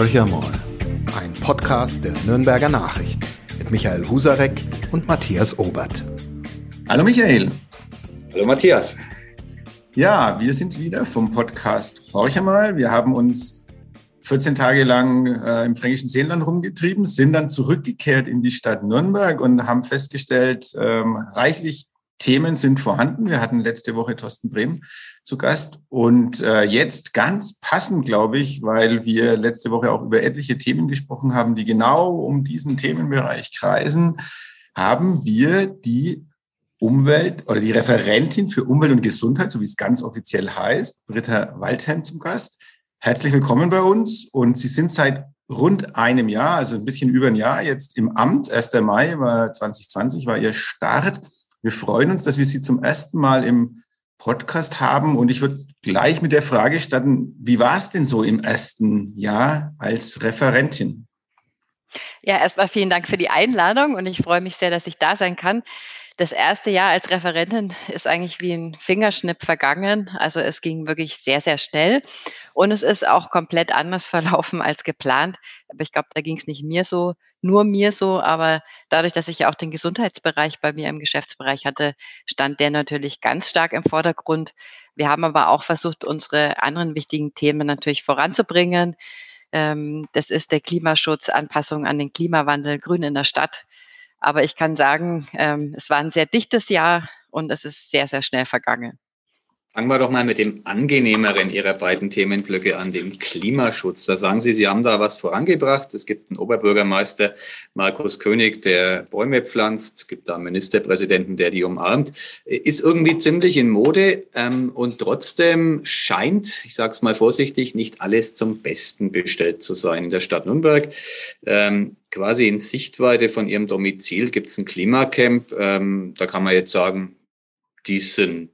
Horcher mal, ein Podcast der Nürnberger Nachrichten mit Michael Husarek und Matthias Obert. Hallo Michael. Hallo Matthias. Ja, wir sind wieder vom Podcast Horcher mal. Wir haben uns 14 Tage lang äh, im fränkischen Seenland rumgetrieben, sind dann zurückgekehrt in die Stadt Nürnberg und haben festgestellt, ähm, reichlich Themen sind vorhanden. Wir hatten letzte Woche Thorsten Brehm zu Gast und äh, jetzt ganz passend, glaube ich, weil wir letzte Woche auch über etliche Themen gesprochen haben, die genau um diesen Themenbereich kreisen, haben wir die Umwelt oder die Referentin für Umwelt und Gesundheit, so wie es ganz offiziell heißt, Britta Waldheim zum Gast. Herzlich willkommen bei uns und Sie sind seit rund einem Jahr, also ein bisschen über ein Jahr jetzt im Amt. 1. Mai war 2020 war Ihr Start. Wir freuen uns, dass wir Sie zum ersten Mal im Podcast haben. Und ich würde gleich mit der Frage starten, wie war es denn so im ersten Jahr als Referentin? Ja, erstmal vielen Dank für die Einladung und ich freue mich sehr, dass ich da sein kann. Das erste Jahr als Referentin ist eigentlich wie ein Fingerschnipp vergangen. Also es ging wirklich sehr, sehr schnell und es ist auch komplett anders verlaufen als geplant. Aber ich glaube, da ging es nicht mir so, nur mir so, aber dadurch, dass ich ja auch den Gesundheitsbereich bei mir im Geschäftsbereich hatte, stand der natürlich ganz stark im Vordergrund. Wir haben aber auch versucht, unsere anderen wichtigen Themen natürlich voranzubringen. Ähm, das ist der Klimaschutz, Anpassung an den Klimawandel, Grün in der Stadt. Aber ich kann sagen, ähm, es war ein sehr dichtes Jahr und es ist sehr, sehr schnell vergangen. Fangen wir doch mal mit dem angenehmeren Ihrer beiden Themenblöcke an, dem Klimaschutz. Da sagen Sie, Sie haben da was vorangebracht. Es gibt einen Oberbürgermeister, Markus König, der Bäume pflanzt. Es gibt da einen Ministerpräsidenten, der die umarmt. Ist irgendwie ziemlich in Mode ähm, und trotzdem scheint, ich sage es mal vorsichtig, nicht alles zum Besten bestellt zu sein in der Stadt Nürnberg. Ähm, quasi in Sichtweite von Ihrem Domizil gibt es ein Klimacamp. Ähm, da kann man jetzt sagen, die sind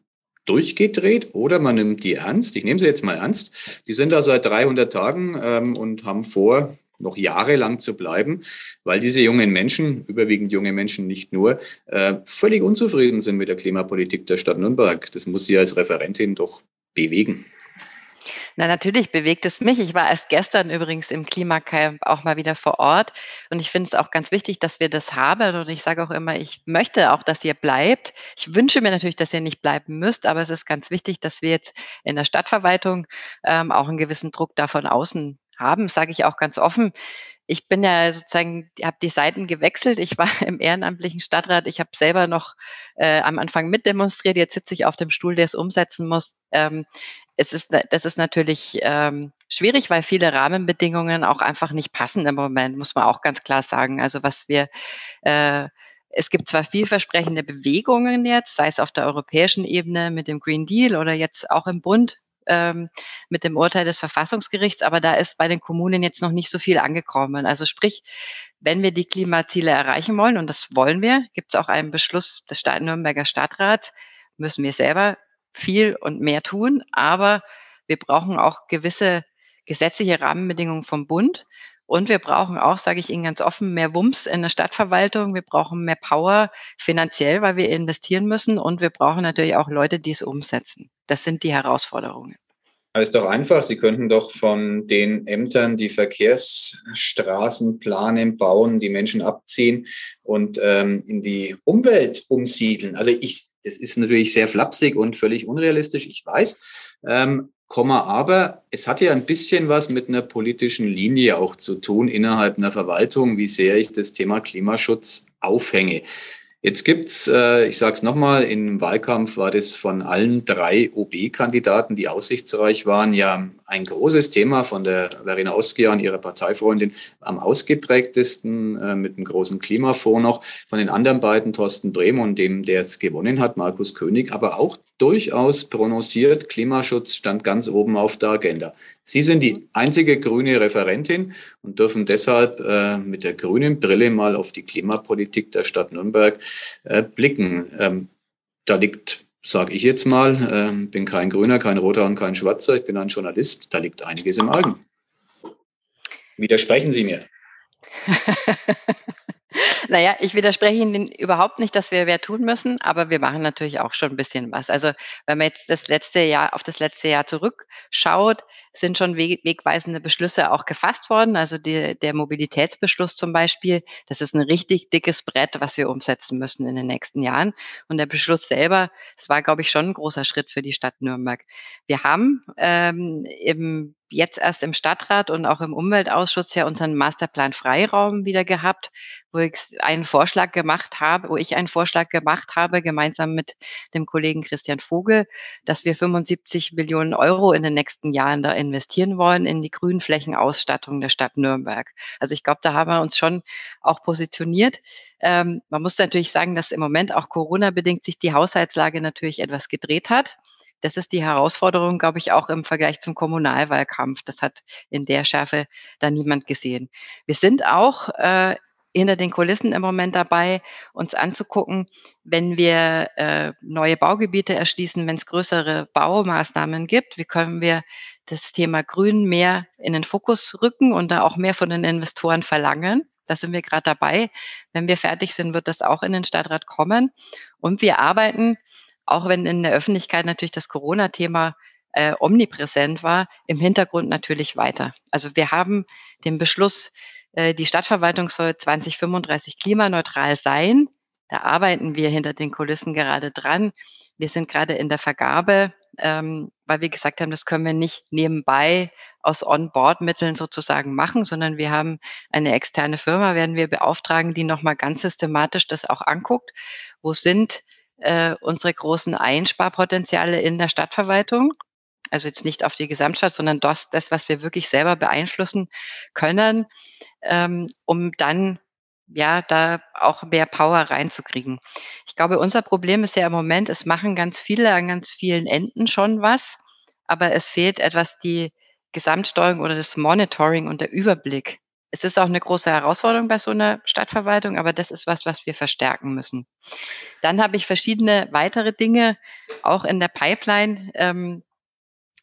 durchgedreht oder man nimmt die ernst. Ich nehme sie jetzt mal ernst. Die sind da seit 300 Tagen ähm, und haben vor, noch jahrelang zu bleiben, weil diese jungen Menschen, überwiegend junge Menschen nicht nur, äh, völlig unzufrieden sind mit der Klimapolitik der Stadt Nürnberg. Das muss sie als Referentin doch bewegen. Na, natürlich bewegt es mich. Ich war erst gestern übrigens im Klimacamp auch mal wieder vor Ort. Und ich finde es auch ganz wichtig, dass wir das haben. Und ich sage auch immer, ich möchte auch, dass ihr bleibt. Ich wünsche mir natürlich, dass ihr nicht bleiben müsst, aber es ist ganz wichtig, dass wir jetzt in der Stadtverwaltung ähm, auch einen gewissen Druck da von außen haben, sage ich auch ganz offen. Ich bin ja sozusagen, habe die Seiten gewechselt. Ich war im ehrenamtlichen Stadtrat. Ich habe selber noch äh, am Anfang mitdemonstriert. Jetzt sitze ich auf dem Stuhl, der es umsetzen muss. Ähm, es ist, das ist natürlich ähm, schwierig, weil viele Rahmenbedingungen auch einfach nicht passen im Moment, muss man auch ganz klar sagen. Also was wir äh, es gibt zwar vielversprechende Bewegungen jetzt, sei es auf der europäischen Ebene mit dem Green Deal oder jetzt auch im Bund ähm, mit dem Urteil des Verfassungsgerichts, aber da ist bei den Kommunen jetzt noch nicht so viel angekommen. Also sprich, wenn wir die Klimaziele erreichen wollen, und das wollen wir, gibt es auch einen Beschluss des Stadt Nürnberger Stadtrats, müssen wir selber viel und mehr tun, aber wir brauchen auch gewisse gesetzliche Rahmenbedingungen vom Bund. Und wir brauchen auch, sage ich Ihnen ganz offen, mehr Wumms in der Stadtverwaltung. Wir brauchen mehr Power finanziell, weil wir investieren müssen. Und wir brauchen natürlich auch Leute, die es umsetzen. Das sind die Herausforderungen. Das ist doch einfach. Sie könnten doch von den Ämtern die Verkehrsstraßen planen, bauen, die Menschen abziehen und ähm, in die Umwelt umsiedeln. Also ich es ist natürlich sehr flapsig und völlig unrealistisch, ich weiß. Ähm, Komma, aber es hat ja ein bisschen was mit einer politischen Linie auch zu tun innerhalb einer Verwaltung, wie sehr ich das Thema Klimaschutz aufhänge. Jetzt gibt's, äh, ich sage es nochmal, im Wahlkampf war das von allen drei OB-Kandidaten, die aussichtsreich waren, ja ein großes Thema von der Verena Oskian, ihrer Parteifreundin, am ausgeprägtesten äh, mit einem großen Klimafonds noch. Von den anderen beiden, Thorsten Brehm und dem, der es gewonnen hat, Markus König, aber auch durchaus prononciert, Klimaschutz stand ganz oben auf der Agenda. Sie sind die einzige grüne Referentin und dürfen deshalb äh, mit der grünen Brille mal auf die Klimapolitik der Stadt Nürnberg äh, blicken. Ähm, da liegt sage ich jetzt mal, ähm, bin kein Grüner, kein Roter und kein Schwarzer, ich bin ein Journalist, da liegt einiges im Argen. Widersprechen Sie mir. Naja, ich widerspreche Ihnen überhaupt nicht, dass wir mehr tun müssen, aber wir machen natürlich auch schon ein bisschen was. Also wenn man jetzt das letzte Jahr auf das letzte Jahr zurückschaut, sind schon wegweisende Beschlüsse auch gefasst worden. Also die, der Mobilitätsbeschluss zum Beispiel, das ist ein richtig dickes Brett, was wir umsetzen müssen in den nächsten Jahren. Und der Beschluss selber, es war, glaube ich, schon ein großer Schritt für die Stadt Nürnberg. Wir haben ähm, im jetzt erst im Stadtrat und auch im Umweltausschuss ja unseren Masterplan Freiraum wieder gehabt, wo ich einen Vorschlag gemacht habe, wo ich einen Vorschlag gemacht habe, gemeinsam mit dem Kollegen Christian Vogel, dass wir 75 Millionen Euro in den nächsten Jahren da investieren wollen in die Grünflächenausstattung der Stadt Nürnberg. Also ich glaube, da haben wir uns schon auch positioniert. Ähm, man muss natürlich sagen, dass im Moment auch Corona-bedingt sich die Haushaltslage natürlich etwas gedreht hat. Das ist die Herausforderung, glaube ich, auch im Vergleich zum Kommunalwahlkampf. Das hat in der Schärfe da niemand gesehen. Wir sind auch äh, hinter den Kulissen im Moment dabei, uns anzugucken, wenn wir äh, neue Baugebiete erschließen, wenn es größere Baumaßnahmen gibt, wie können wir das Thema Grün mehr in den Fokus rücken und da auch mehr von den Investoren verlangen. Da sind wir gerade dabei. Wenn wir fertig sind, wird das auch in den Stadtrat kommen. Und wir arbeiten auch wenn in der Öffentlichkeit natürlich das Corona-Thema äh, omnipräsent war, im Hintergrund natürlich weiter. Also wir haben den Beschluss, die Stadtverwaltung soll 2035 klimaneutral sein. Da arbeiten wir hinter den Kulissen gerade dran. Wir sind gerade in der Vergabe, ähm, weil wir gesagt haben, das können wir nicht nebenbei aus On-Board-Mitteln sozusagen machen, sondern wir haben eine externe Firma, werden wir beauftragen, die nochmal ganz systematisch das auch anguckt. Wo sind äh, unsere großen Einsparpotenziale in der Stadtverwaltung. Also jetzt nicht auf die Gesamtstadt, sondern das, das was wir wirklich selber beeinflussen können, ähm, um dann ja, da auch mehr Power reinzukriegen. Ich glaube, unser Problem ist ja im Moment, es machen ganz viele an ganz vielen Enden schon was, aber es fehlt etwas die Gesamtsteuerung oder das Monitoring und der Überblick. Es ist auch eine große Herausforderung bei so einer Stadtverwaltung, aber das ist was, was wir verstärken müssen. Dann habe ich verschiedene weitere Dinge auch in der Pipeline. Ähm,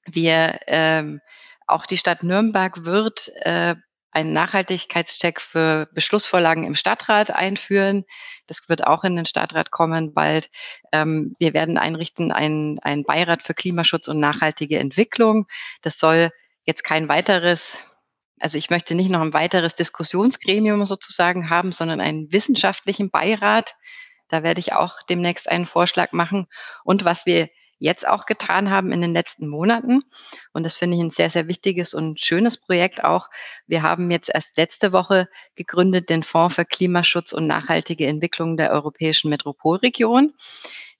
wir, ähm, auch die Stadt Nürnberg wird äh, einen Nachhaltigkeitscheck für Beschlussvorlagen im Stadtrat einführen. Das wird auch in den Stadtrat kommen bald. Ähm, wir werden einrichten einen, einen Beirat für Klimaschutz und nachhaltige Entwicklung. Das soll jetzt kein weiteres also ich möchte nicht noch ein weiteres Diskussionsgremium sozusagen haben, sondern einen wissenschaftlichen Beirat. Da werde ich auch demnächst einen Vorschlag machen. Und was wir jetzt auch getan haben in den letzten Monaten, und das finde ich ein sehr, sehr wichtiges und schönes Projekt auch. Wir haben jetzt erst letzte Woche gegründet den Fonds für Klimaschutz und nachhaltige Entwicklung der europäischen Metropolregion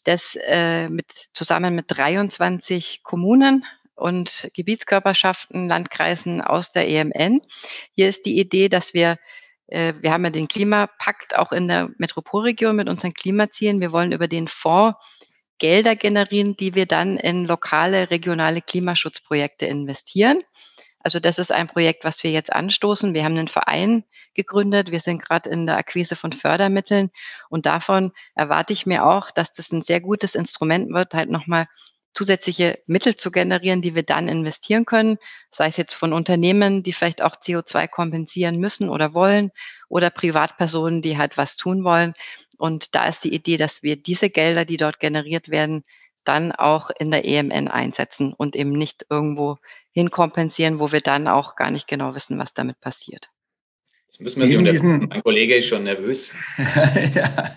das äh, mit, zusammen mit 23 Kommunen und Gebietskörperschaften, Landkreisen aus der EMN. Hier ist die Idee, dass wir äh, wir haben ja den Klimapakt auch in der Metropolregion mit unseren Klimazielen. Wir wollen über den Fonds Gelder generieren, die wir dann in lokale, regionale Klimaschutzprojekte investieren. Also das ist ein Projekt, was wir jetzt anstoßen. Wir haben einen Verein gegründet. Wir sind gerade in der Akquise von Fördermitteln und davon erwarte ich mir auch, dass das ein sehr gutes Instrument wird, halt nochmal zusätzliche Mittel zu generieren, die wir dann investieren können, sei es jetzt von Unternehmen, die vielleicht auch CO2 kompensieren müssen oder wollen, oder Privatpersonen, die halt was tun wollen. Und da ist die Idee, dass wir diese Gelder, die dort generiert werden, dann auch in der EMN einsetzen und eben nicht irgendwo hinkompensieren, wo wir dann auch gar nicht genau wissen, was damit passiert. Jetzt müssen wir Sie diesen, mein Kollege ist schon nervös. ja,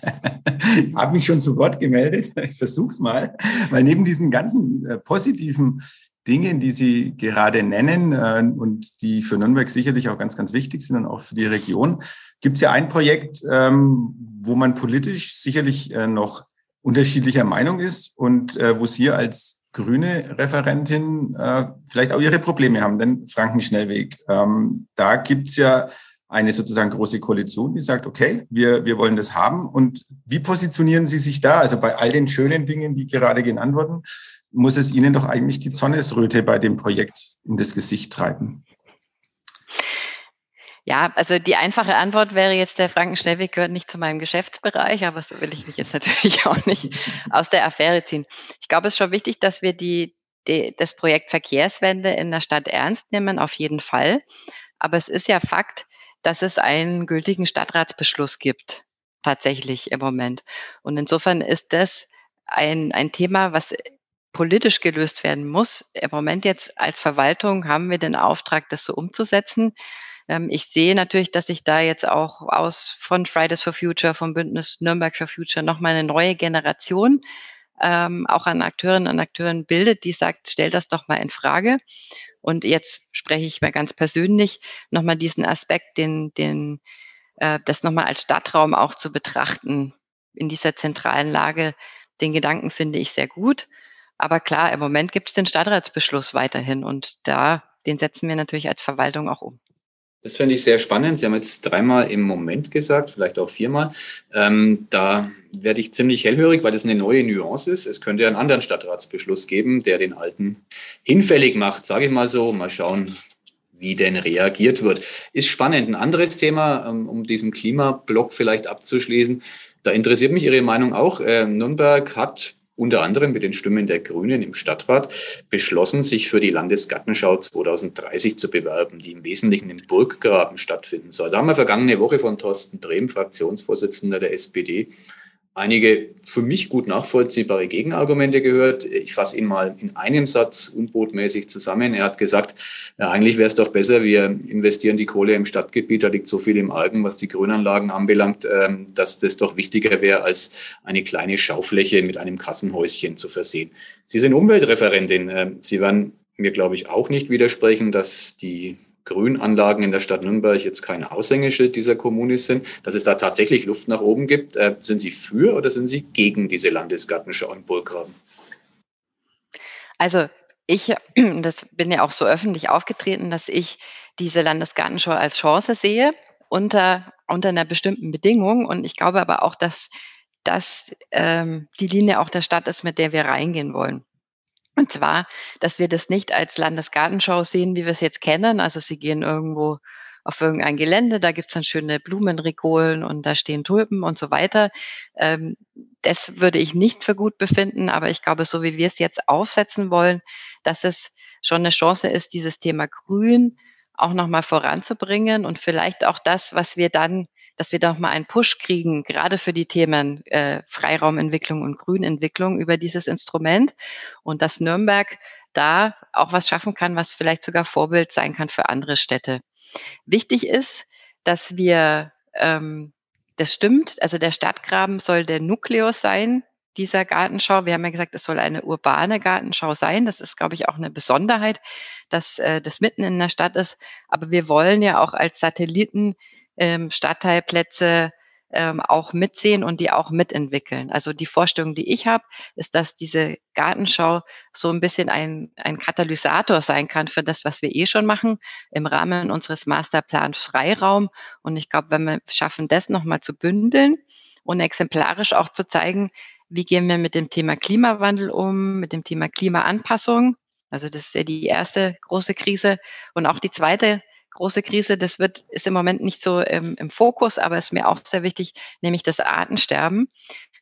ich habe mich schon zu Wort gemeldet. Ich versuche es mal. Weil neben diesen ganzen äh, positiven Dingen, die Sie gerade nennen äh, und die für Nürnberg sicherlich auch ganz, ganz wichtig sind und auch für die Region, gibt es ja ein Projekt, ähm, wo man politisch sicherlich äh, noch unterschiedlicher Meinung ist und äh, wo Sie als grüne Referentin äh, vielleicht auch Ihre Probleme haben, den Frankenschnellweg. Ähm, da gibt es ja eine sozusagen große Koalition, die sagt, okay, wir, wir wollen das haben. Und wie positionieren Sie sich da? Also bei all den schönen Dingen, die gerade genannt wurden, muss es Ihnen doch eigentlich die Zornesröte bei dem Projekt in das Gesicht treiben. Ja, also die einfache Antwort wäre jetzt, der Frankenschnellweg gehört nicht zu meinem Geschäftsbereich, aber so will ich mich jetzt natürlich auch nicht aus der Affäre ziehen. Ich glaube, es ist schon wichtig, dass wir die, die, das Projekt Verkehrswende in der Stadt ernst nehmen, auf jeden Fall. Aber es ist ja Fakt, dass es einen gültigen Stadtratsbeschluss gibt, tatsächlich im Moment. Und insofern ist das ein, ein Thema, was politisch gelöst werden muss. Im Moment jetzt als Verwaltung haben wir den Auftrag, das so umzusetzen. Ähm, ich sehe natürlich, dass sich da jetzt auch aus von Fridays for Future, vom Bündnis Nürnberg for Future nochmal eine neue Generation ähm, auch an Akteurinnen und Akteuren bildet, die sagt, stell das doch mal in Frage. Und jetzt spreche ich mal ganz persönlich nochmal diesen Aspekt, den, den, äh, das nochmal als Stadtraum auch zu betrachten in dieser zentralen Lage. Den Gedanken finde ich sehr gut. Aber klar, im Moment gibt es den Stadtratsbeschluss weiterhin und da, den setzen wir natürlich als Verwaltung auch um. Das finde ich sehr spannend. Sie haben jetzt dreimal im Moment gesagt, vielleicht auch viermal. Ähm, da werde ich ziemlich hellhörig, weil das eine neue Nuance ist. Es könnte einen anderen Stadtratsbeschluss geben, der den alten hinfällig macht, sage ich mal so. Mal schauen, wie denn reagiert wird. Ist spannend. Ein anderes Thema, ähm, um diesen Klimablock vielleicht abzuschließen. Da interessiert mich Ihre Meinung auch. Äh, Nürnberg hat unter anderem mit den Stimmen der Grünen im Stadtrat beschlossen, sich für die Landesgartenschau 2030 zu bewerben, die im Wesentlichen im Burggraben stattfinden soll. Da haben wir vergangene Woche von Thorsten Brehm, Fraktionsvorsitzender der SPD, einige für mich gut nachvollziehbare Gegenargumente gehört. Ich fasse ihn mal in einem Satz unbotmäßig zusammen. Er hat gesagt, ja, eigentlich wäre es doch besser, wir investieren die Kohle im Stadtgebiet, da liegt so viel im Algen, was die Grünanlagen anbelangt, ähm, dass das doch wichtiger wäre, als eine kleine Schaufläche mit einem Kassenhäuschen zu versehen. Sie sind Umweltreferentin. Ähm, Sie werden mir, glaube ich, auch nicht widersprechen, dass die Grünanlagen in der Stadt Nürnberg jetzt kein Aushängeschild dieser Kommune sind, dass es da tatsächlich Luft nach oben gibt. Äh, sind Sie für oder sind Sie gegen diese Landesgartenschau in Burggraben? Also ich, das bin ja auch so öffentlich aufgetreten, dass ich diese Landesgartenschau als Chance sehe unter, unter einer bestimmten Bedingung. Und ich glaube aber auch, dass das ähm, die Linie auch der Stadt ist, mit der wir reingehen wollen. Und zwar, dass wir das nicht als Landesgartenschau sehen, wie wir es jetzt kennen. Also sie gehen irgendwo auf irgendein Gelände, da gibt es dann schöne Blumenregolen und da stehen Tulpen und so weiter. Ähm, das würde ich nicht für gut befinden, aber ich glaube, so wie wir es jetzt aufsetzen wollen, dass es schon eine Chance ist, dieses Thema Grün auch nochmal voranzubringen und vielleicht auch das, was wir dann dass wir doch mal einen Push kriegen, gerade für die Themen äh, Freiraumentwicklung und Grünentwicklung über dieses Instrument und dass Nürnberg da auch was schaffen kann, was vielleicht sogar Vorbild sein kann für andere Städte. Wichtig ist, dass wir, ähm, das stimmt, also der Stadtgraben soll der Nukleus sein dieser Gartenschau. Wir haben ja gesagt, es soll eine urbane Gartenschau sein. Das ist, glaube ich, auch eine Besonderheit, dass äh, das mitten in der Stadt ist. Aber wir wollen ja auch als Satelliten ähm, Stadtteilplätze ähm, auch mitsehen und die auch mitentwickeln. Also die Vorstellung, die ich habe, ist, dass diese Gartenschau so ein bisschen ein, ein Katalysator sein kann für das, was wir eh schon machen im Rahmen unseres Masterplans Freiraum. Und ich glaube, wenn wir schaffen, das nochmal zu bündeln und exemplarisch auch zu zeigen, wie gehen wir mit dem Thema Klimawandel um, mit dem Thema Klimaanpassung. Also das ist ja die erste große Krise. Und auch die zweite große Krise, das wird, ist im Moment nicht so im, im Fokus, aber ist mir auch sehr wichtig, nämlich das Artensterben.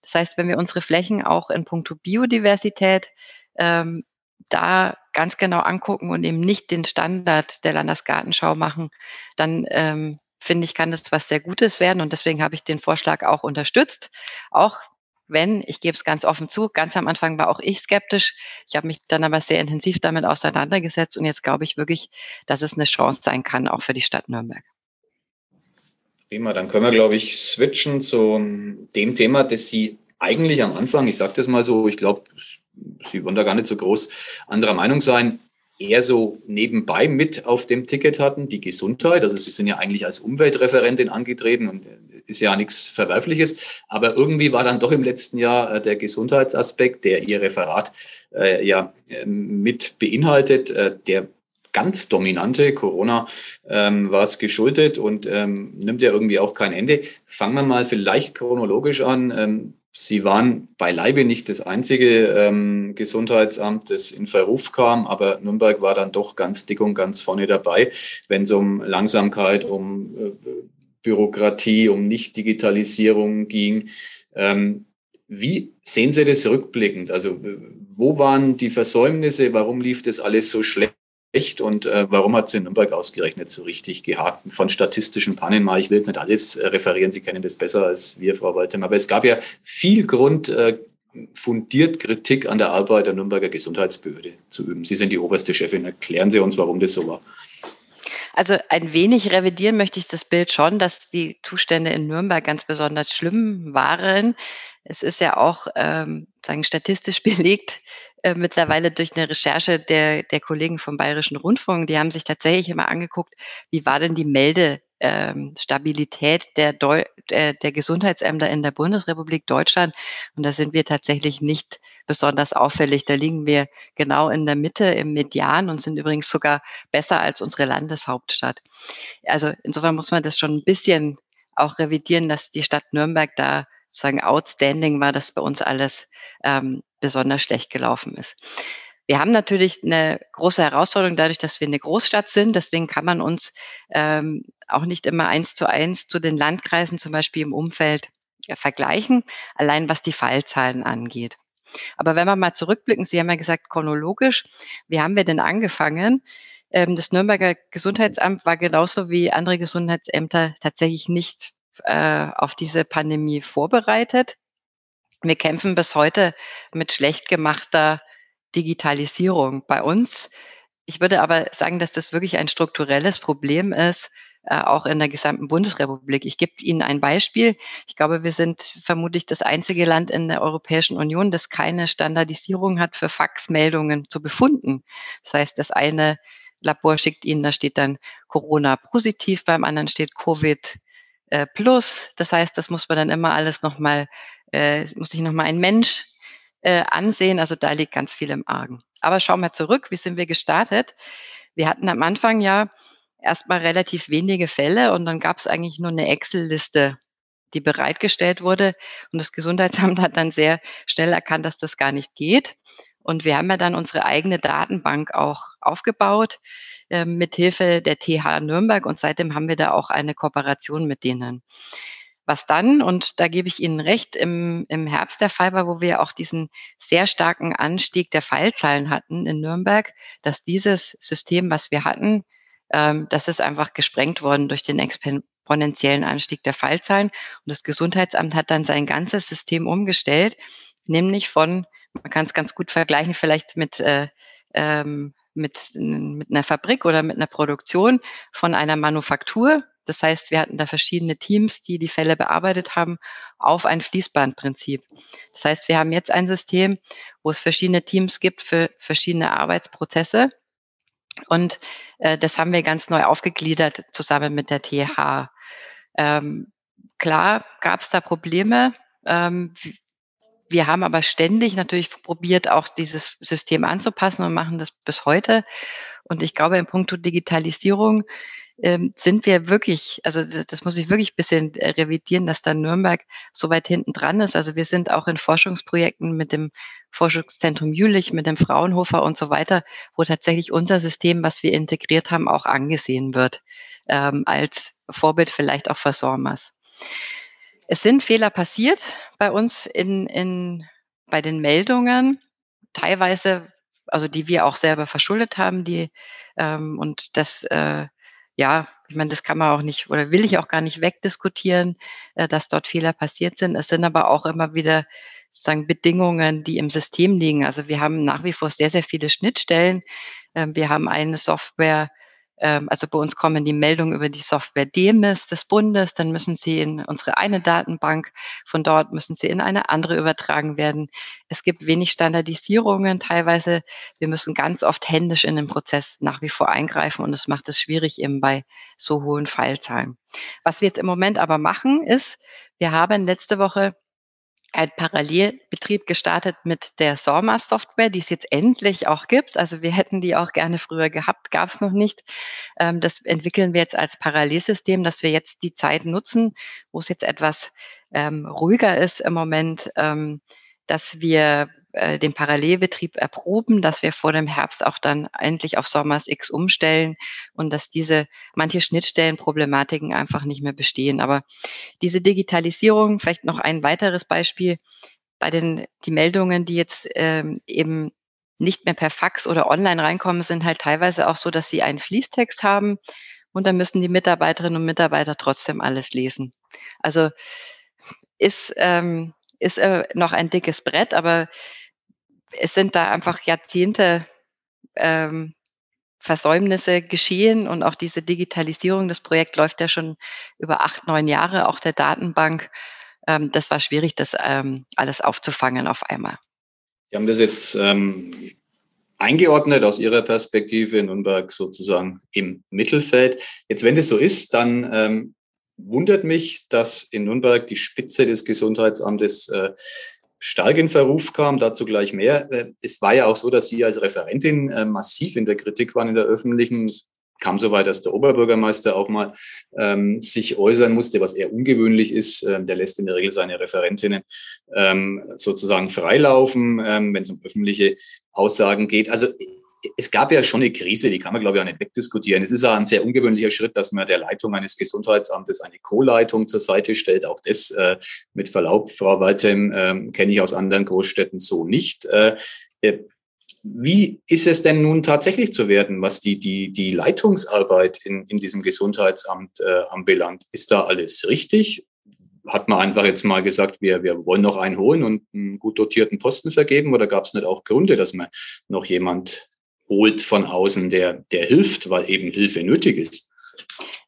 Das heißt, wenn wir unsere Flächen auch in puncto Biodiversität ähm, da ganz genau angucken und eben nicht den Standard der Landesgartenschau machen, dann ähm, finde ich, kann das was sehr Gutes werden. Und deswegen habe ich den Vorschlag auch unterstützt. Auch wenn, ich gebe es ganz offen zu, ganz am Anfang war auch ich skeptisch. Ich habe mich dann aber sehr intensiv damit auseinandergesetzt und jetzt glaube ich wirklich, dass es eine Chance sein kann, auch für die Stadt Nürnberg. Prima, dann können wir, glaube ich, switchen zu dem Thema, das Sie eigentlich am Anfang, ich sage das mal so, ich glaube, Sie wollen da gar nicht so groß anderer Meinung sein, eher so nebenbei mit auf dem Ticket hatten, die Gesundheit. Also Sie sind ja eigentlich als Umweltreferentin angetreten und ist ja nichts Verwerfliches. Aber irgendwie war dann doch im letzten Jahr äh, der Gesundheitsaspekt, der Ihr Referat äh, ja ähm, mit beinhaltet, äh, der ganz dominante. Corona ähm, war es geschuldet und ähm, nimmt ja irgendwie auch kein Ende. Fangen wir mal vielleicht chronologisch an. Ähm, Sie waren beileibe nicht das einzige ähm, Gesundheitsamt, das in Verruf kam, aber Nürnberg war dann doch ganz dick und ganz vorne dabei, wenn es um Langsamkeit, um äh, Bürokratie, um Nicht-Digitalisierung ging. Ähm, wie sehen Sie das rückblickend? Also wo waren die Versäumnisse? Warum lief das alles so schlecht? Und äh, warum hat es in Nürnberg ausgerechnet so richtig gehakt? Von statistischen Pannen mal, ich will jetzt nicht alles äh, referieren, Sie kennen das besser als wir, Frau Waltem, aber es gab ja viel Grund, äh, fundiert Kritik an der Arbeit der Nürnberger Gesundheitsbehörde zu üben. Sie sind die oberste Chefin. Erklären Sie uns, warum das so war. Also ein wenig revidieren möchte ich das Bild schon, dass die Zustände in Nürnberg ganz besonders schlimm waren. Es ist ja auch ähm, sagen, statistisch belegt äh, mittlerweile durch eine Recherche der, der Kollegen vom Bayerischen Rundfunk. Die haben sich tatsächlich immer angeguckt, wie war denn die Melde ähm, der, Deu der, der Gesundheitsämter in der Bundesrepublik Deutschland. Und da sind wir tatsächlich nicht besonders auffällig. Da liegen wir genau in der Mitte im Median und sind übrigens sogar besser als unsere Landeshauptstadt. Also insofern muss man das schon ein bisschen auch revidieren, dass die Stadt Nürnberg da sozusagen outstanding war, dass bei uns alles ähm, besonders schlecht gelaufen ist. Wir haben natürlich eine große Herausforderung dadurch, dass wir eine Großstadt sind. Deswegen kann man uns ähm, auch nicht immer eins zu eins zu den Landkreisen zum Beispiel im Umfeld ja, vergleichen, allein was die Fallzahlen angeht. Aber wenn wir mal zurückblicken, Sie haben ja gesagt, chronologisch, wie haben wir denn angefangen? Ähm, das Nürnberger Gesundheitsamt war genauso wie andere Gesundheitsämter tatsächlich nicht äh, auf diese Pandemie vorbereitet. Wir kämpfen bis heute mit schlecht gemachter Digitalisierung bei uns. Ich würde aber sagen, dass das wirklich ein strukturelles Problem ist, äh, auch in der gesamten Bundesrepublik. Ich gebe Ihnen ein Beispiel. Ich glaube, wir sind vermutlich das einzige Land in der Europäischen Union, das keine Standardisierung hat für Faxmeldungen zu befunden. Das heißt, das eine Labor schickt Ihnen, da steht dann Corona positiv, beim anderen steht Covid äh, plus. Das heißt, das muss man dann immer alles nochmal, äh, muss sich nochmal ein Mensch äh, ansehen. Also da liegt ganz viel im Argen. Aber schauen wir zurück, wie sind wir gestartet? Wir hatten am Anfang ja erstmal relativ wenige Fälle und dann gab es eigentlich nur eine Excel-Liste, die bereitgestellt wurde. Und das Gesundheitsamt hat dann sehr schnell erkannt, dass das gar nicht geht. Und wir haben ja dann unsere eigene Datenbank auch aufgebaut äh, mit Hilfe der TH Nürnberg und seitdem haben wir da auch eine Kooperation mit denen. Was dann, und da gebe ich Ihnen recht, im, im Herbst der Fall war, wo wir auch diesen sehr starken Anstieg der Fallzahlen hatten in Nürnberg, dass dieses System, was wir hatten, ähm, das ist einfach gesprengt worden durch den exponentiellen Anstieg der Fallzahlen. Und das Gesundheitsamt hat dann sein ganzes System umgestellt, nämlich von, man kann es ganz gut vergleichen, vielleicht mit äh, ähm, mit, mit einer Fabrik oder mit einer Produktion von einer Manufaktur. Das heißt, wir hatten da verschiedene Teams, die die Fälle bearbeitet haben, auf ein Fließbandprinzip. Das heißt, wir haben jetzt ein System, wo es verschiedene Teams gibt für verschiedene Arbeitsprozesse. Und äh, das haben wir ganz neu aufgegliedert zusammen mit der TH. Ähm, klar gab es da Probleme. Ähm, wir haben aber ständig natürlich probiert, auch dieses System anzupassen und machen das bis heute. Und ich glaube, in puncto Digitalisierung ähm, sind wir wirklich, also das, das muss ich wirklich ein bisschen äh, revidieren, dass da Nürnberg so weit hinten dran ist. Also wir sind auch in Forschungsprojekten mit dem Forschungszentrum Jülich, mit dem Fraunhofer und so weiter, wo tatsächlich unser System, was wir integriert haben, auch angesehen wird ähm, als Vorbild vielleicht auch für SORMAS. Es sind Fehler passiert bei uns in, in, bei den Meldungen, teilweise, also die wir auch selber verschuldet haben, die ähm, und das äh, ja, ich meine, das kann man auch nicht oder will ich auch gar nicht wegdiskutieren, äh, dass dort Fehler passiert sind. Es sind aber auch immer wieder sozusagen Bedingungen, die im System liegen. Also wir haben nach wie vor sehr, sehr viele Schnittstellen. Ähm, wir haben eine Software, also bei uns kommen die Meldungen über die Software DEMIS des Bundes, dann müssen sie in unsere eine Datenbank, von dort müssen sie in eine andere übertragen werden. Es gibt wenig Standardisierungen teilweise. Wir müssen ganz oft händisch in den Prozess nach wie vor eingreifen und es macht es schwierig eben bei so hohen Fallzahlen. Was wir jetzt im Moment aber machen, ist, wir haben letzte Woche ein Parallelbetrieb gestartet mit der SORMA-Software, die es jetzt endlich auch gibt. Also wir hätten die auch gerne früher gehabt, gab es noch nicht. Ähm, das entwickeln wir jetzt als Parallelsystem, dass wir jetzt die Zeit nutzen, wo es jetzt etwas ähm, ruhiger ist im Moment, ähm, dass wir äh, den Parallelbetrieb erproben, dass wir vor dem Herbst auch dann endlich auf Sommers X umstellen und dass diese manche Schnittstellenproblematiken einfach nicht mehr bestehen. Aber diese Digitalisierung, vielleicht noch ein weiteres Beispiel, bei den die Meldungen, die jetzt ähm, eben nicht mehr per Fax oder online reinkommen, sind halt teilweise auch so, dass sie einen Fließtext haben und dann müssen die Mitarbeiterinnen und Mitarbeiter trotzdem alles lesen. Also ist, ähm, ist äh, noch ein dickes Brett, aber es sind da einfach Jahrzehnte ähm, Versäumnisse geschehen und auch diese Digitalisierung, das Projekt läuft ja schon über acht, neun Jahre, auch der Datenbank. Ähm, das war schwierig, das ähm, alles aufzufangen auf einmal. Sie haben das jetzt ähm, eingeordnet aus Ihrer Perspektive in Nürnberg sozusagen im Mittelfeld. Jetzt, wenn das so ist, dann ähm, wundert mich, dass in Nürnberg die Spitze des Gesundheitsamtes äh, stark in Verruf kam. Dazu gleich mehr. Äh, es war ja auch so, dass Sie als Referentin äh, massiv in der Kritik waren in der öffentlichen. Es kam so weit, dass der Oberbürgermeister auch mal ähm, sich äußern musste, was eher ungewöhnlich ist. Ähm, der lässt in der Regel seine Referentinnen ähm, sozusagen freilaufen, ähm, wenn es um öffentliche Aussagen geht. Also es gab ja schon eine Krise, die kann man, glaube ich, auch nicht wegdiskutieren. Es ist ja ein sehr ungewöhnlicher Schritt, dass man der Leitung eines Gesundheitsamtes eine Co-Leitung zur Seite stellt. Auch das, äh, mit Verlaub, Frau Waltem, äh, kenne ich aus anderen Großstädten so nicht. Äh, äh wie ist es denn nun tatsächlich zu werden, was die, die, die Leitungsarbeit in, in diesem Gesundheitsamt äh, anbelangt? Ist da alles richtig? Hat man einfach jetzt mal gesagt, wir, wir wollen noch einen holen und einen gut dotierten Posten vergeben? Oder gab es nicht auch Gründe, dass man noch jemand holt von außen, der, der hilft, weil eben Hilfe nötig ist?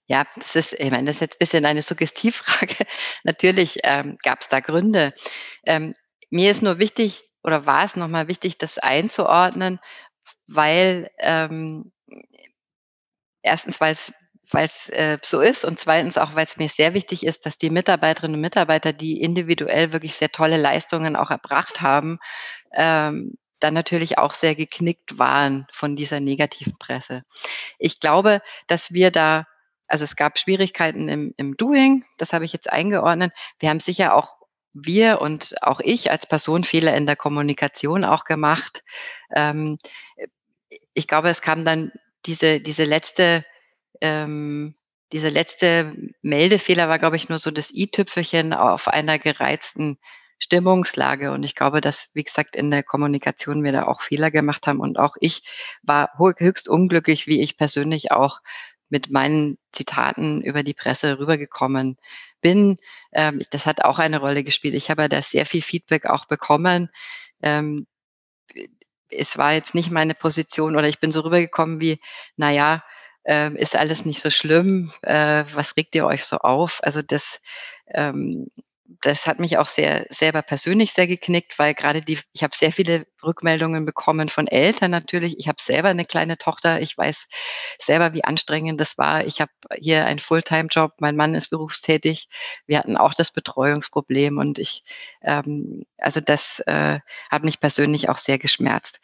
Ja, das ist, ich meine, das ist jetzt ein bisschen eine Suggestivfrage. Natürlich ähm, gab es da Gründe. Ähm, mir ist nur wichtig, oder war es nochmal wichtig, das einzuordnen, weil ähm, erstens, weil es weil es äh, so ist und zweitens auch, weil es mir sehr wichtig ist, dass die Mitarbeiterinnen und Mitarbeiter, die individuell wirklich sehr tolle Leistungen auch erbracht haben, ähm, dann natürlich auch sehr geknickt waren von dieser negativen Presse. Ich glaube, dass wir da, also es gab Schwierigkeiten im, im Doing, das habe ich jetzt eingeordnet. Wir haben sicher auch wir und auch ich als Person Fehler in der Kommunikation auch gemacht. Ähm, ich glaube, es kam dann diese, diese letzte, ähm, diese letzte Meldefehler war, glaube ich, nur so das i-Tüpfelchen auf einer gereizten Stimmungslage. Und ich glaube, dass, wie gesagt, in der Kommunikation wir da auch Fehler gemacht haben. Und auch ich war höchst unglücklich, wie ich persönlich auch mit meinen Zitaten über die Presse rübergekommen bin. Ähm, das hat auch eine Rolle gespielt. Ich habe da sehr viel Feedback auch bekommen. Ähm, es war jetzt nicht meine Position oder ich bin so rübergekommen wie, naja, äh, ist alles nicht so schlimm, äh, was regt ihr euch so auf? Also das, ähm, das hat mich auch sehr selber persönlich sehr geknickt, weil gerade die, ich habe sehr viele Rückmeldungen bekommen von Eltern natürlich. Ich habe selber eine kleine Tochter. Ich weiß selber, wie anstrengend das war. Ich habe hier einen Fulltime-Job. Mein Mann ist berufstätig. Wir hatten auch das Betreuungsproblem und ich, ähm, also das äh, hat mich persönlich auch sehr geschmerzt.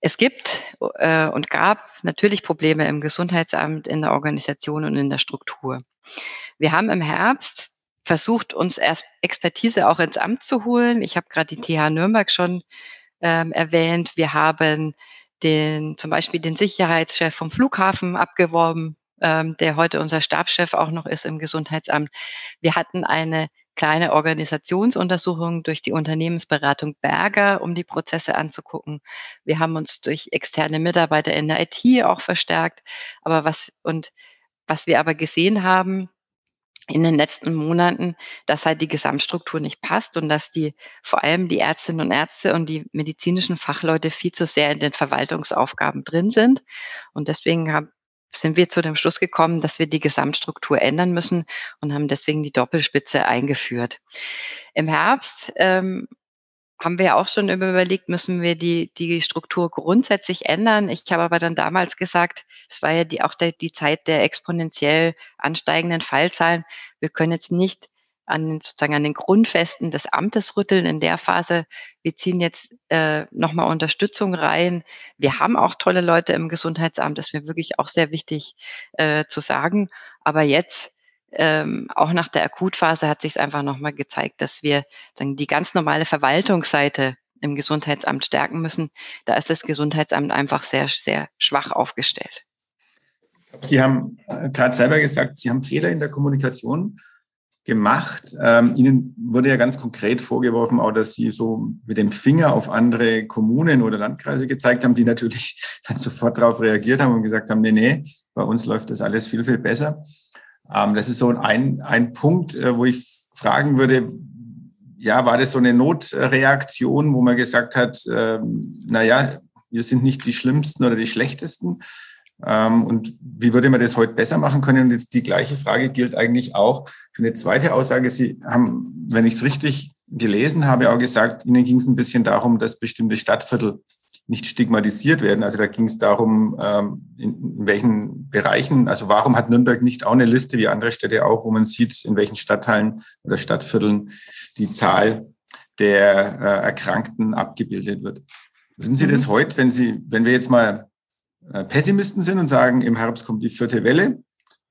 Es gibt äh, und gab natürlich Probleme im Gesundheitsamt, in der Organisation und in der Struktur. Wir haben im Herbst versucht, uns erst Expertise auch ins Amt zu holen. Ich habe gerade die TH Nürnberg schon ähm, erwähnt. Wir haben den, zum Beispiel den Sicherheitschef vom Flughafen abgeworben, ähm, der heute unser Stabschef auch noch ist im Gesundheitsamt. Wir hatten eine kleine Organisationsuntersuchung durch die Unternehmensberatung Berger, um die Prozesse anzugucken. Wir haben uns durch externe Mitarbeiter in der IT auch verstärkt. Aber was, und was wir aber gesehen haben, in den letzten Monaten, dass halt die Gesamtstruktur nicht passt und dass die vor allem die Ärztinnen und Ärzte und die medizinischen Fachleute viel zu sehr in den Verwaltungsaufgaben drin sind. Und deswegen haben, sind wir zu dem Schluss gekommen, dass wir die Gesamtstruktur ändern müssen und haben deswegen die Doppelspitze eingeführt. Im Herbst ähm, haben wir auch schon überlegt, müssen wir die, die Struktur grundsätzlich ändern. Ich habe aber dann damals gesagt, es war ja die, auch der, die Zeit der exponentiell ansteigenden Fallzahlen. Wir können jetzt nicht an sozusagen an den Grundfesten des Amtes rütteln in der Phase. Wir ziehen jetzt äh, nochmal Unterstützung rein. Wir haben auch tolle Leute im Gesundheitsamt, das ist mir wirklich auch sehr wichtig äh, zu sagen. Aber jetzt ähm, auch nach der Akutphase hat sich es einfach nochmal gezeigt, dass wir sagen, die ganz normale Verwaltungsseite im Gesundheitsamt stärken müssen. Da ist das Gesundheitsamt einfach sehr, sehr schwach aufgestellt. Sie haben äh, gerade selber gesagt, Sie haben Fehler in der Kommunikation gemacht. Ähm, Ihnen wurde ja ganz konkret vorgeworfen, auch dass Sie so mit dem Finger auf andere Kommunen oder Landkreise gezeigt haben, die natürlich dann sofort darauf reagiert haben und gesagt haben, nee, nee, bei uns läuft das alles viel, viel besser. Ähm, das ist so ein, ein Punkt, äh, wo ich fragen würde, ja, war das so eine Notreaktion, wo man gesagt hat, ähm, na ja, wir sind nicht die Schlimmsten oder die Schlechtesten? Ähm, und wie würde man das heute besser machen können? Und jetzt die gleiche Frage gilt eigentlich auch für eine zweite Aussage. Sie haben, wenn ich es richtig gelesen habe, auch gesagt, Ihnen ging es ein bisschen darum, dass bestimmte Stadtviertel nicht stigmatisiert werden. Also da ging es darum, ähm, in, welchen Bereichen, also warum hat Nürnberg nicht auch eine Liste wie andere Städte auch, wo man sieht, in welchen Stadtteilen oder Stadtvierteln die Zahl der äh, Erkrankten abgebildet wird. Wissen Sie das mhm. heute, wenn Sie, wenn wir jetzt mal äh, Pessimisten sind und sagen, im Herbst kommt die vierte Welle,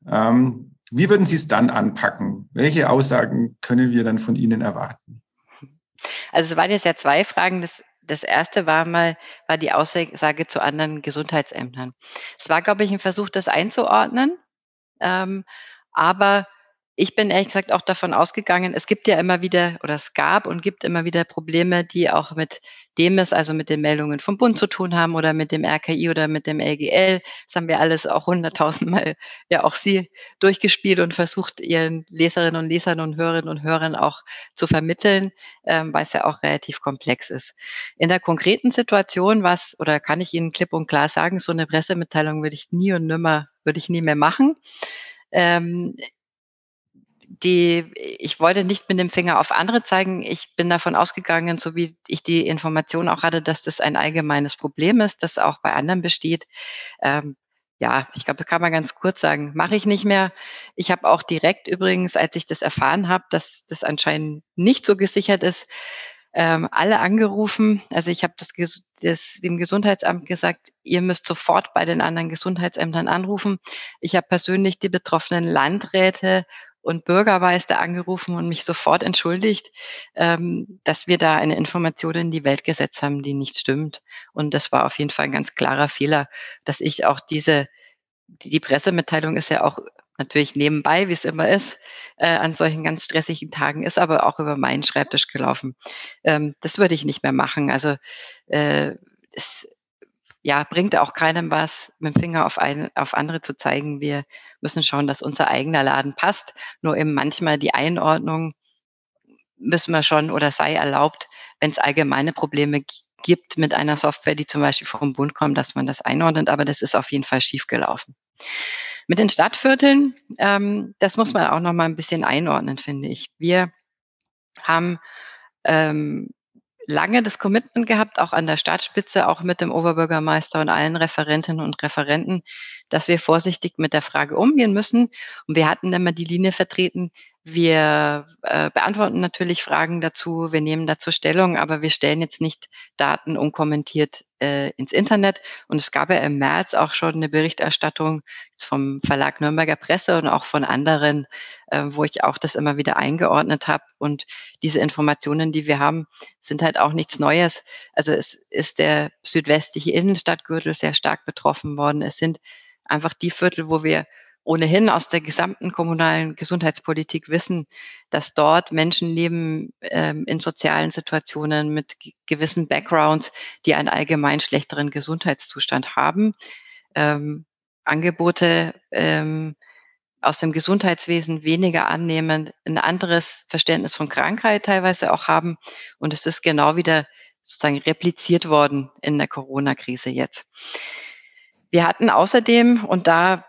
ähm, wie würden Sie es dann anpacken? Welche Aussagen können wir dann von Ihnen erwarten? Also es waren jetzt ja zwei Fragen. Das das erste war mal, war die Aussage zu anderen Gesundheitsämtern. Es war, glaube ich, ein Versuch, das einzuordnen. Ähm, aber ich bin ehrlich gesagt auch davon ausgegangen, es gibt ja immer wieder oder es gab und gibt immer wieder Probleme, die auch mit dem es, also mit den Meldungen vom Bund zu tun haben oder mit dem RKI oder mit dem LGL. Das haben wir alles auch hunderttausendmal, ja auch Sie durchgespielt und versucht, Ihren Leserinnen und Lesern und Hörerinnen und Hörern auch zu vermitteln, ähm, weil es ja auch relativ komplex ist. In der konkreten Situation was, oder kann ich Ihnen klipp und klar sagen, so eine Pressemitteilung würde ich nie und nimmer, würde ich nie mehr machen. Ähm, die, ich wollte nicht mit dem Finger auf andere zeigen. Ich bin davon ausgegangen, so wie ich die Information auch hatte, dass das ein allgemeines Problem ist, das auch bei anderen besteht. Ähm, ja, ich glaube, das kann man ganz kurz sagen. Mache ich nicht mehr. Ich habe auch direkt übrigens, als ich das erfahren habe, dass das anscheinend nicht so gesichert ist, ähm, alle angerufen. Also ich habe das, das dem Gesundheitsamt gesagt, ihr müsst sofort bei den anderen Gesundheitsämtern anrufen. Ich habe persönlich die betroffenen Landräte und Bürgermeister angerufen und mich sofort entschuldigt, ähm, dass wir da eine Information in die Welt gesetzt haben, die nicht stimmt. Und das war auf jeden Fall ein ganz klarer Fehler, dass ich auch diese, die, Pressemitteilung ist ja auch natürlich nebenbei, wie es immer ist, äh, an solchen ganz stressigen Tagen ist, aber auch über meinen Schreibtisch gelaufen. Ähm, das würde ich nicht mehr machen. Also äh, es, ja, bringt auch keinem was, mit dem Finger auf, ein, auf andere zu zeigen. Wir müssen schauen, dass unser eigener Laden passt. Nur eben manchmal die Einordnung müssen wir schon oder sei erlaubt, wenn es allgemeine Probleme gibt mit einer Software, die zum Beispiel vom Bund kommt, dass man das einordnet. Aber das ist auf jeden Fall schiefgelaufen. Mit den Stadtvierteln, ähm, das muss man auch noch mal ein bisschen einordnen, finde ich. Wir haben ähm, lange das Commitment gehabt, auch an der Staatsspitze, auch mit dem Oberbürgermeister und allen Referentinnen und Referenten, dass wir vorsichtig mit der Frage umgehen müssen. Und wir hatten immer die Linie vertreten, wir äh, beantworten natürlich Fragen dazu, wir nehmen dazu Stellung, aber wir stellen jetzt nicht Daten unkommentiert äh, ins Internet. Und es gab ja im März auch schon eine Berichterstattung vom Verlag Nürnberger Presse und auch von anderen, äh, wo ich auch das immer wieder eingeordnet habe. Und diese Informationen, die wir haben, sind halt auch nichts Neues. Also es ist der südwestliche Innenstadtgürtel sehr stark betroffen worden. Es sind einfach die Viertel, wo wir ohnehin aus der gesamten kommunalen Gesundheitspolitik wissen, dass dort Menschen leben ähm, in sozialen Situationen mit gewissen Backgrounds, die einen allgemein schlechteren Gesundheitszustand haben, ähm, Angebote ähm, aus dem Gesundheitswesen weniger annehmen, ein anderes Verständnis von Krankheit teilweise auch haben. Und es ist genau wieder sozusagen repliziert worden in der Corona-Krise jetzt. Wir hatten außerdem, und da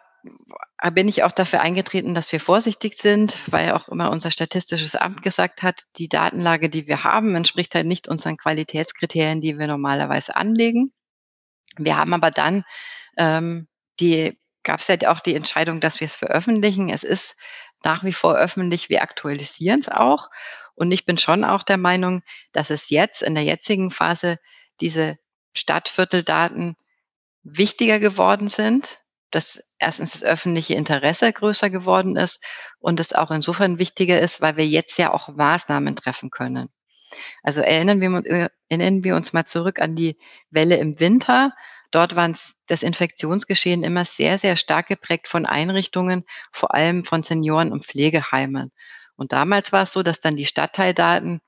bin ich auch dafür eingetreten, dass wir vorsichtig sind, weil auch immer unser Statistisches Amt gesagt hat, die Datenlage, die wir haben, entspricht halt nicht unseren Qualitätskriterien, die wir normalerweise anlegen. Wir haben aber dann ähm, die gab es halt auch die Entscheidung, dass wir es veröffentlichen. Es ist nach wie vor öffentlich, wir aktualisieren es auch. Und ich bin schon auch der Meinung, dass es jetzt in der jetzigen Phase diese Stadtvierteldaten wichtiger geworden sind, dass erstens das öffentliche Interesse größer geworden ist und es auch insofern wichtiger ist, weil wir jetzt ja auch Maßnahmen treffen können. Also erinnern wir, äh, erinnern wir uns mal zurück an die Welle im Winter. Dort war das Infektionsgeschehen immer sehr, sehr stark geprägt von Einrichtungen, vor allem von Senioren und Pflegeheimen. Und damals war es so, dass dann die Stadtteildaten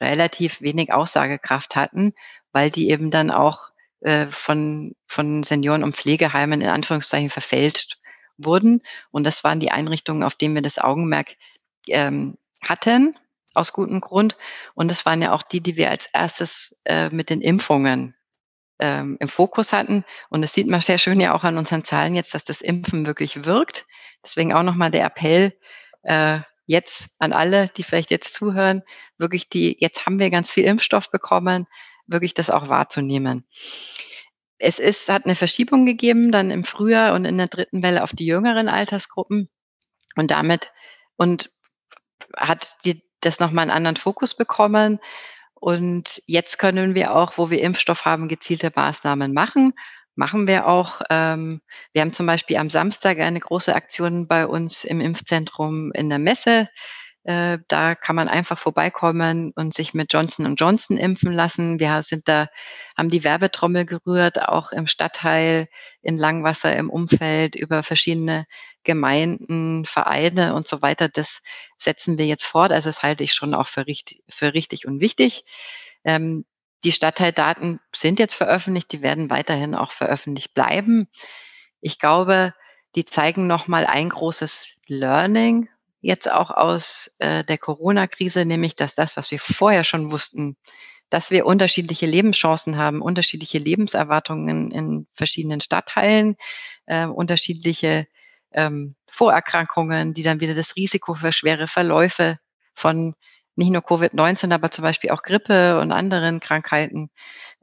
relativ wenig Aussagekraft hatten, weil die eben dann auch äh, von, von Senioren- und Pflegeheimen in Anführungszeichen verfälscht wurden. Und das waren die Einrichtungen, auf denen wir das Augenmerk ähm, hatten, aus gutem Grund. Und das waren ja auch die, die wir als erstes äh, mit den Impfungen ähm, im Fokus hatten. Und das sieht man sehr schön ja auch an unseren Zahlen jetzt, dass das Impfen wirklich wirkt. Deswegen auch nochmal der Appell äh, jetzt an alle, die vielleicht jetzt zuhören, wirklich die, jetzt haben wir ganz viel Impfstoff bekommen, wirklich das auch wahrzunehmen. Es ist, hat eine Verschiebung gegeben, dann im Frühjahr und in der dritten Welle auf die jüngeren Altersgruppen und damit und hat die, das nochmal einen anderen Fokus bekommen. Und jetzt können wir auch, wo wir Impfstoff haben, gezielte Maßnahmen machen. Machen wir auch. Ähm, wir haben zum Beispiel am Samstag eine große Aktion bei uns im Impfzentrum in der Messe. Äh, da kann man einfach vorbeikommen und sich mit Johnson Johnson impfen lassen. Wir sind da, haben die Werbetrommel gerührt, auch im Stadtteil, in Langwasser, im Umfeld, über verschiedene Gemeinden, Vereine und so weiter. Das setzen wir jetzt fort. Also das halte ich schon auch für richtig, für richtig und wichtig. Ähm, die Stadtteildaten sind jetzt veröffentlicht, die werden weiterhin auch veröffentlicht bleiben. Ich glaube, die zeigen nochmal ein großes Learning jetzt auch aus äh, der Corona-Krise, nämlich dass das, was wir vorher schon wussten, dass wir unterschiedliche Lebenschancen haben, unterschiedliche Lebenserwartungen in verschiedenen Stadtteilen, äh, unterschiedliche ähm, Vorerkrankungen, die dann wieder das Risiko für schwere Verläufe von nicht nur Covid-19, aber zum Beispiel auch Grippe und anderen Krankheiten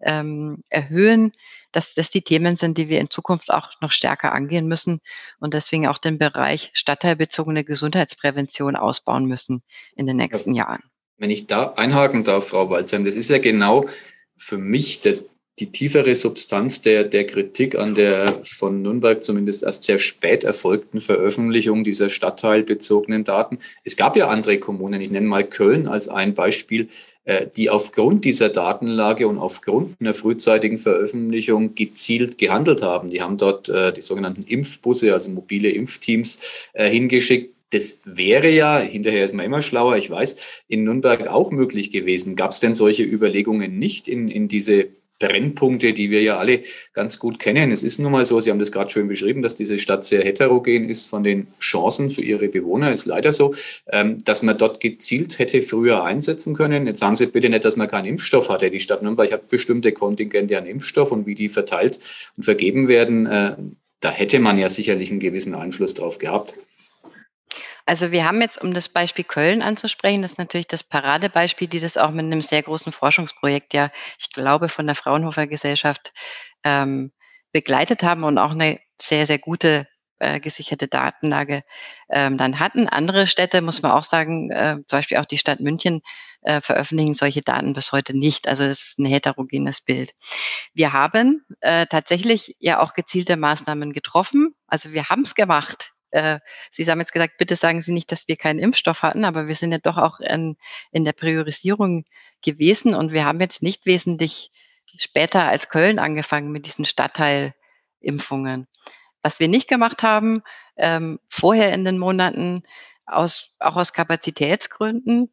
ähm, erhöhen, dass das die Themen sind, die wir in Zukunft auch noch stärker angehen müssen und deswegen auch den Bereich stadtteilbezogene Gesundheitsprävention ausbauen müssen in den nächsten ja. Jahren. Wenn ich da einhaken darf, Frau Walzheim, das ist ja genau für mich der die tiefere Substanz der, der Kritik an der von Nürnberg zumindest erst sehr spät erfolgten Veröffentlichung dieser stadtteilbezogenen Daten. Es gab ja andere Kommunen, ich nenne mal Köln als ein Beispiel, äh, die aufgrund dieser Datenlage und aufgrund einer frühzeitigen Veröffentlichung gezielt gehandelt haben. Die haben dort äh, die sogenannten Impfbusse, also mobile Impfteams, äh, hingeschickt. Das wäre ja, hinterher ist man immer schlauer, ich weiß, in Nürnberg auch möglich gewesen. Gab es denn solche Überlegungen nicht in, in diese Brennpunkte, die wir ja alle ganz gut kennen. Es ist nun mal so, Sie haben das gerade schön beschrieben, dass diese Stadt sehr heterogen ist von den Chancen für ihre Bewohner. Ist leider so, ähm, dass man dort gezielt hätte früher einsetzen können. Jetzt sagen Sie bitte nicht, dass man keinen Impfstoff hatte. Die Stadt Nürnberg hat bestimmte Kontingente an Impfstoff und wie die verteilt und vergeben werden, äh, da hätte man ja sicherlich einen gewissen Einfluss drauf gehabt. Also wir haben jetzt, um das Beispiel Köln anzusprechen, das ist natürlich das Paradebeispiel, die das auch mit einem sehr großen Forschungsprojekt ja, ich glaube, von der Fraunhofer Gesellschaft ähm, begleitet haben und auch eine sehr, sehr gute äh, gesicherte Datenlage ähm, dann hatten. Andere Städte, muss man auch sagen, äh, zum Beispiel auch die Stadt München, äh, veröffentlichen solche Daten bis heute nicht. Also es ist ein heterogenes Bild. Wir haben äh, tatsächlich ja auch gezielte Maßnahmen getroffen. Also wir haben es gemacht äh, Sie haben jetzt gesagt, bitte sagen Sie nicht, dass wir keinen Impfstoff hatten, aber wir sind ja doch auch in, in der Priorisierung gewesen und wir haben jetzt nicht wesentlich später als Köln angefangen mit diesen Stadtteilimpfungen. Was wir nicht gemacht haben, ähm, vorher in den Monaten, aus, auch aus Kapazitätsgründen,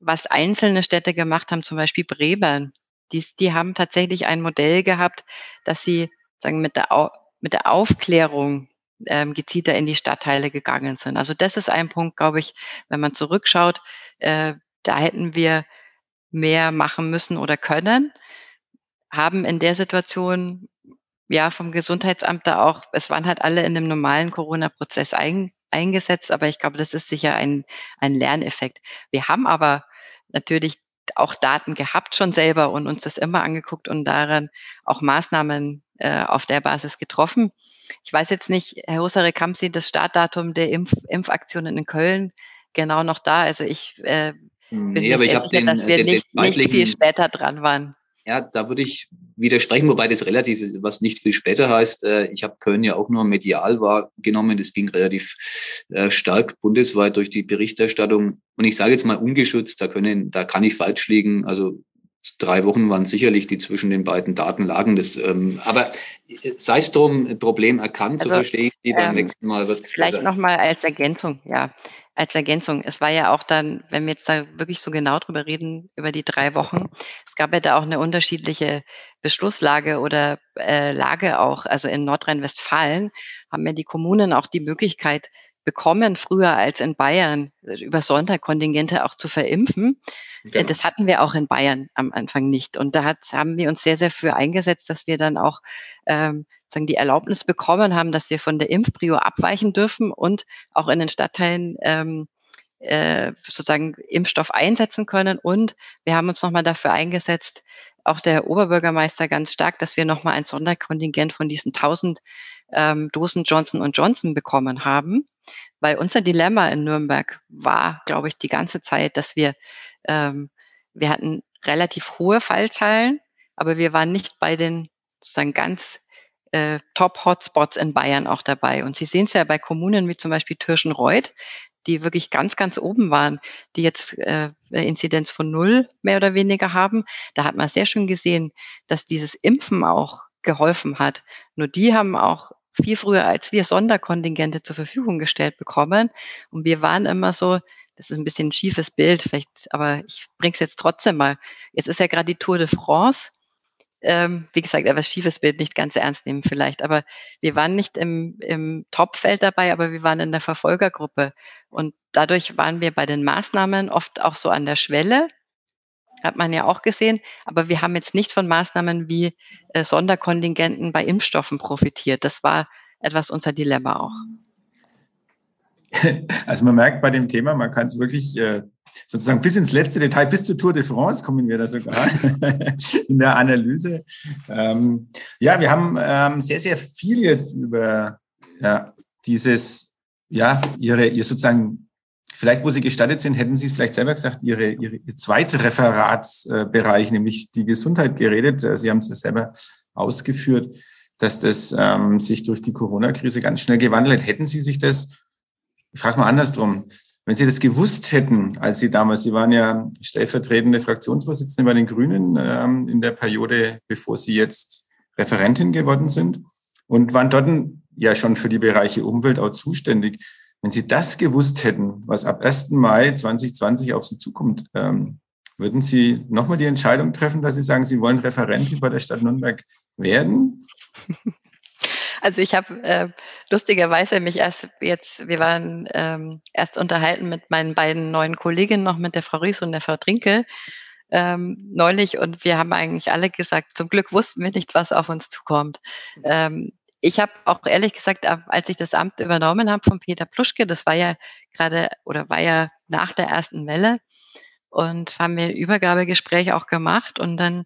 was einzelne Städte gemacht haben, zum Beispiel Bremen, die, die haben tatsächlich ein Modell gehabt, dass sie sagen mit der, mit der Aufklärung ähm, gezielter in die Stadtteile gegangen sind. Also das ist ein Punkt, glaube ich, wenn man zurückschaut, äh, da hätten wir mehr machen müssen oder können, haben in der Situation ja vom Gesundheitsamt da auch, es waren halt alle in einem normalen Corona-Prozess ein, eingesetzt, aber ich glaube, das ist sicher ein, ein Lerneffekt. Wir haben aber natürlich auch Daten gehabt schon selber und uns das immer angeguckt und daran auch Maßnahmen äh, auf der Basis getroffen. Ich weiß jetzt nicht, Herr Husarek, haben Sie das Startdatum der Impf Impfaktionen in Köln genau noch da? Also ich äh, bin nee, ich sicher, den, dass wir den, nicht, den nicht viel später dran waren. Ja, da würde ich widersprechen, wobei das relativ was nicht viel später heißt. Äh, ich habe Köln ja auch nur medial wahrgenommen. Das ging relativ äh, stark bundesweit durch die Berichterstattung. Und ich sage jetzt mal ungeschützt, da können, da kann ich falsch liegen. Also drei Wochen waren sicherlich die zwischen den beiden Daten lagen. Das, ähm, aber äh, sei es drum, Problem erkannt, also, so verstehe ich die. Beim ähm, nächsten Mal wird es Vielleicht nochmal als Ergänzung, ja. Als Ergänzung. Es war ja auch dann, wenn wir jetzt da wirklich so genau drüber reden, über die drei Wochen, es gab ja da auch eine unterschiedliche Beschlusslage oder äh, Lage auch. Also in Nordrhein-Westfalen haben ja die Kommunen auch die Möglichkeit, bekommen, früher als in Bayern, über Sonderkontingente auch zu verimpfen. Genau. Das hatten wir auch in Bayern am Anfang nicht. Und da hat, haben wir uns sehr, sehr für eingesetzt, dass wir dann auch ähm, sagen, die Erlaubnis bekommen haben, dass wir von der Impfprio abweichen dürfen und auch in den Stadtteilen ähm, äh, sozusagen Impfstoff einsetzen können. Und wir haben uns nochmal dafür eingesetzt, auch der Oberbürgermeister ganz stark, dass wir nochmal ein Sonderkontingent von diesen 1000 ähm, Dosen Johnson Johnson bekommen haben. Weil unser Dilemma in Nürnberg war, glaube ich, die ganze Zeit, dass wir, ähm, wir hatten relativ hohe Fallzahlen, aber wir waren nicht bei den sozusagen ganz äh, Top-Hotspots in Bayern auch dabei. Und Sie sehen es ja bei Kommunen wie zum Beispiel Tirschenreuth, die wirklich ganz, ganz oben waren, die jetzt äh, Inzidenz von null mehr oder weniger haben. Da hat man sehr schön gesehen, dass dieses Impfen auch geholfen hat. Nur die haben auch viel früher als wir Sonderkontingente zur Verfügung gestellt bekommen. Und wir waren immer so, das ist ein bisschen ein schiefes Bild, vielleicht, aber ich bringe es jetzt trotzdem mal. Jetzt ist ja gerade die Tour de France. Ähm, wie gesagt, etwas schiefes Bild nicht ganz ernst nehmen vielleicht, aber wir waren nicht im, im Topfeld dabei, aber wir waren in der Verfolgergruppe. Und dadurch waren wir bei den Maßnahmen oft auch so an der Schwelle, hat man ja auch gesehen. Aber wir haben jetzt nicht von Maßnahmen wie äh, Sonderkontingenten bei Impfstoffen profitiert. Das war etwas unser Dilemma auch. Also man merkt bei dem Thema, man kann es wirklich äh, sozusagen bis ins letzte Detail, bis zur Tour de France kommen wir da sogar in der Analyse. Ähm, ja, wir haben ähm, sehr, sehr viel jetzt über ja, dieses, ja, ihre, ihr sozusagen Vielleicht, wo Sie gestattet sind, hätten Sie es vielleicht selber gesagt, Ihre, Ihre Ihr zweiter Referatsbereich, nämlich die Gesundheit geredet. Äh, Sie haben es ja selber ausgeführt, dass das ähm, sich durch die Corona-Krise ganz schnell gewandelt hat. Hätten Sie sich das, ich frage mal andersrum, wenn Sie das gewusst hätten, als Sie damals, Sie waren ja stellvertretende Fraktionsvorsitzende bei den Grünen ähm, in der Periode, bevor Sie jetzt Referentin geworden sind und waren dort ja schon für die Bereiche Umwelt auch zuständig. Wenn Sie das gewusst hätten, was ab 1. Mai 2020 auf Sie zukommt, ähm, würden Sie nochmal die Entscheidung treffen, dass Sie sagen, Sie wollen Referentin bei der Stadt Nürnberg werden? Also ich habe äh, lustigerweise mich erst jetzt, wir waren ähm, erst unterhalten mit meinen beiden neuen Kolleginnen noch, mit der Frau Ries und der Frau Trinkel ähm, neulich und wir haben eigentlich alle gesagt, zum Glück wussten wir nicht, was auf uns zukommt. Ähm, ich habe auch ehrlich gesagt, als ich das Amt übernommen habe von Peter Pluschke, das war ja gerade oder war ja nach der ersten Welle und haben wir Übergabegespräch auch gemacht und dann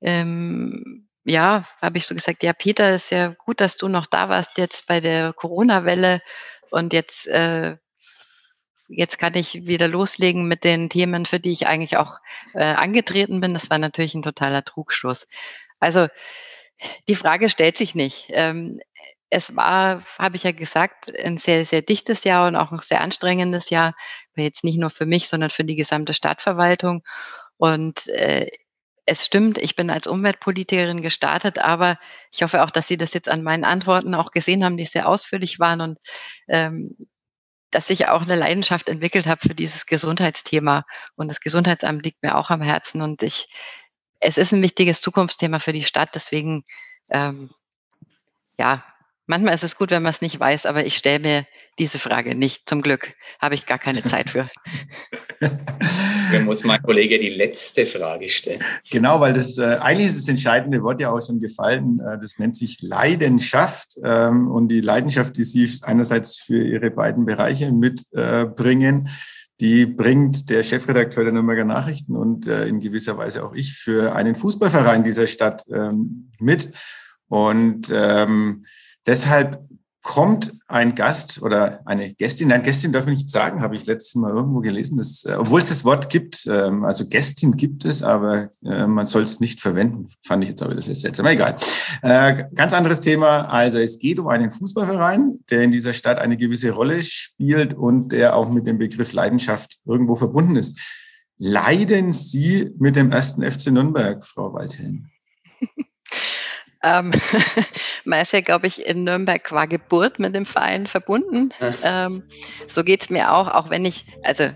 ähm, ja, habe ich so gesagt, ja, Peter, ist ja gut, dass du noch da warst jetzt bei der Corona-Welle und jetzt äh, jetzt kann ich wieder loslegen mit den Themen, für die ich eigentlich auch äh, angetreten bin. Das war natürlich ein totaler Trugschluss. Also die Frage stellt sich nicht. Ähm, es war, habe ich ja gesagt, ein sehr, sehr dichtes Jahr und auch ein sehr anstrengendes Jahr, jetzt nicht nur für mich, sondern für die gesamte Stadtverwaltung. Und äh, es stimmt, ich bin als Umweltpolitikerin gestartet, aber ich hoffe auch, dass Sie das jetzt an meinen Antworten auch gesehen haben, die sehr ausführlich waren und ähm, dass ich auch eine Leidenschaft entwickelt habe für dieses Gesundheitsthema. Und das Gesundheitsamt liegt mir auch am Herzen. Und ich es ist ein wichtiges Zukunftsthema für die Stadt. Deswegen, ähm, ja, manchmal ist es gut, wenn man es nicht weiß, aber ich stelle mir diese Frage nicht. Zum Glück habe ich gar keine Zeit für. Dann muss mein Kollege die letzte Frage stellen. Genau, weil das äh, eigentlich ist das entscheidende Wort ja auch schon gefallen. Äh, das nennt sich Leidenschaft ähm, und die Leidenschaft, die Sie einerseits für Ihre beiden Bereiche mitbringen. Äh, die bringt der Chefredakteur der Nürnberger Nachrichten und äh, in gewisser Weise auch ich für einen Fußballverein dieser Stadt ähm, mit. Und ähm, deshalb kommt ein Gast oder eine Gästin, nein, Gästin darf ich nicht sagen, habe ich letztes Mal irgendwo gelesen, dass, äh, obwohl es das Wort gibt, ähm, also Gästin gibt es, aber äh, man soll es nicht verwenden, fand ich jetzt aber das ist seltsam, egal. Äh, ganz anderes Thema, also es geht um einen Fußballverein, der in dieser Stadt eine gewisse Rolle spielt und der auch mit dem Begriff Leidenschaft irgendwo verbunden ist. leiden Sie mit dem ersten FC Nürnberg, Frau Waldhelm? Ähm, man ist ja, glaube ich, in Nürnberg qua Geburt mit dem Verein verbunden. ähm, so geht es mir auch, auch wenn ich, also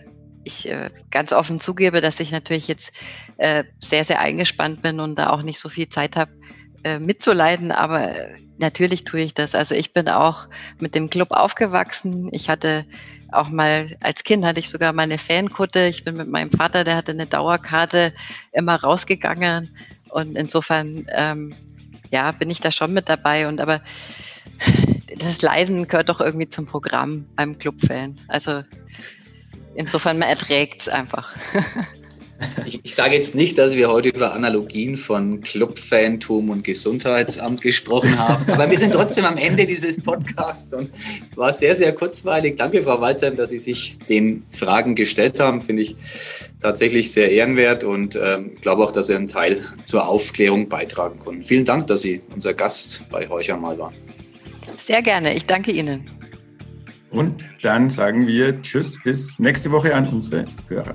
ich äh, ganz offen zugebe, dass ich natürlich jetzt äh, sehr, sehr eingespannt bin und da auch nicht so viel Zeit habe, äh, mitzuleiden, aber natürlich tue ich das. Also ich bin auch mit dem Club aufgewachsen. Ich hatte auch mal als Kind hatte ich sogar meine Fankutte. Ich bin mit meinem Vater, der hatte eine Dauerkarte, immer rausgegangen. Und insofern ähm, ja, bin ich da schon mit dabei. Und aber das Leiden gehört doch irgendwie zum Programm beim Clubfan. Also insofern, man erträgt es einfach. Ich, ich, sage jetzt nicht, dass wir heute über Analogien von Clubfantum und Gesundheitsamt gesprochen haben, aber wir sind trotzdem am Ende dieses Podcasts und war sehr, sehr kurzweilig. Danke, Frau Walter, dass Sie sich den Fragen gestellt haben. Finde ich tatsächlich sehr ehrenwert und ähm, glaube auch, dass Sie einen Teil zur Aufklärung beitragen konnten. Vielen Dank, dass Sie unser Gast bei Heucher mal waren. Sehr gerne. Ich danke Ihnen. Und dann sagen wir Tschüss bis nächste Woche an unsere Hörer.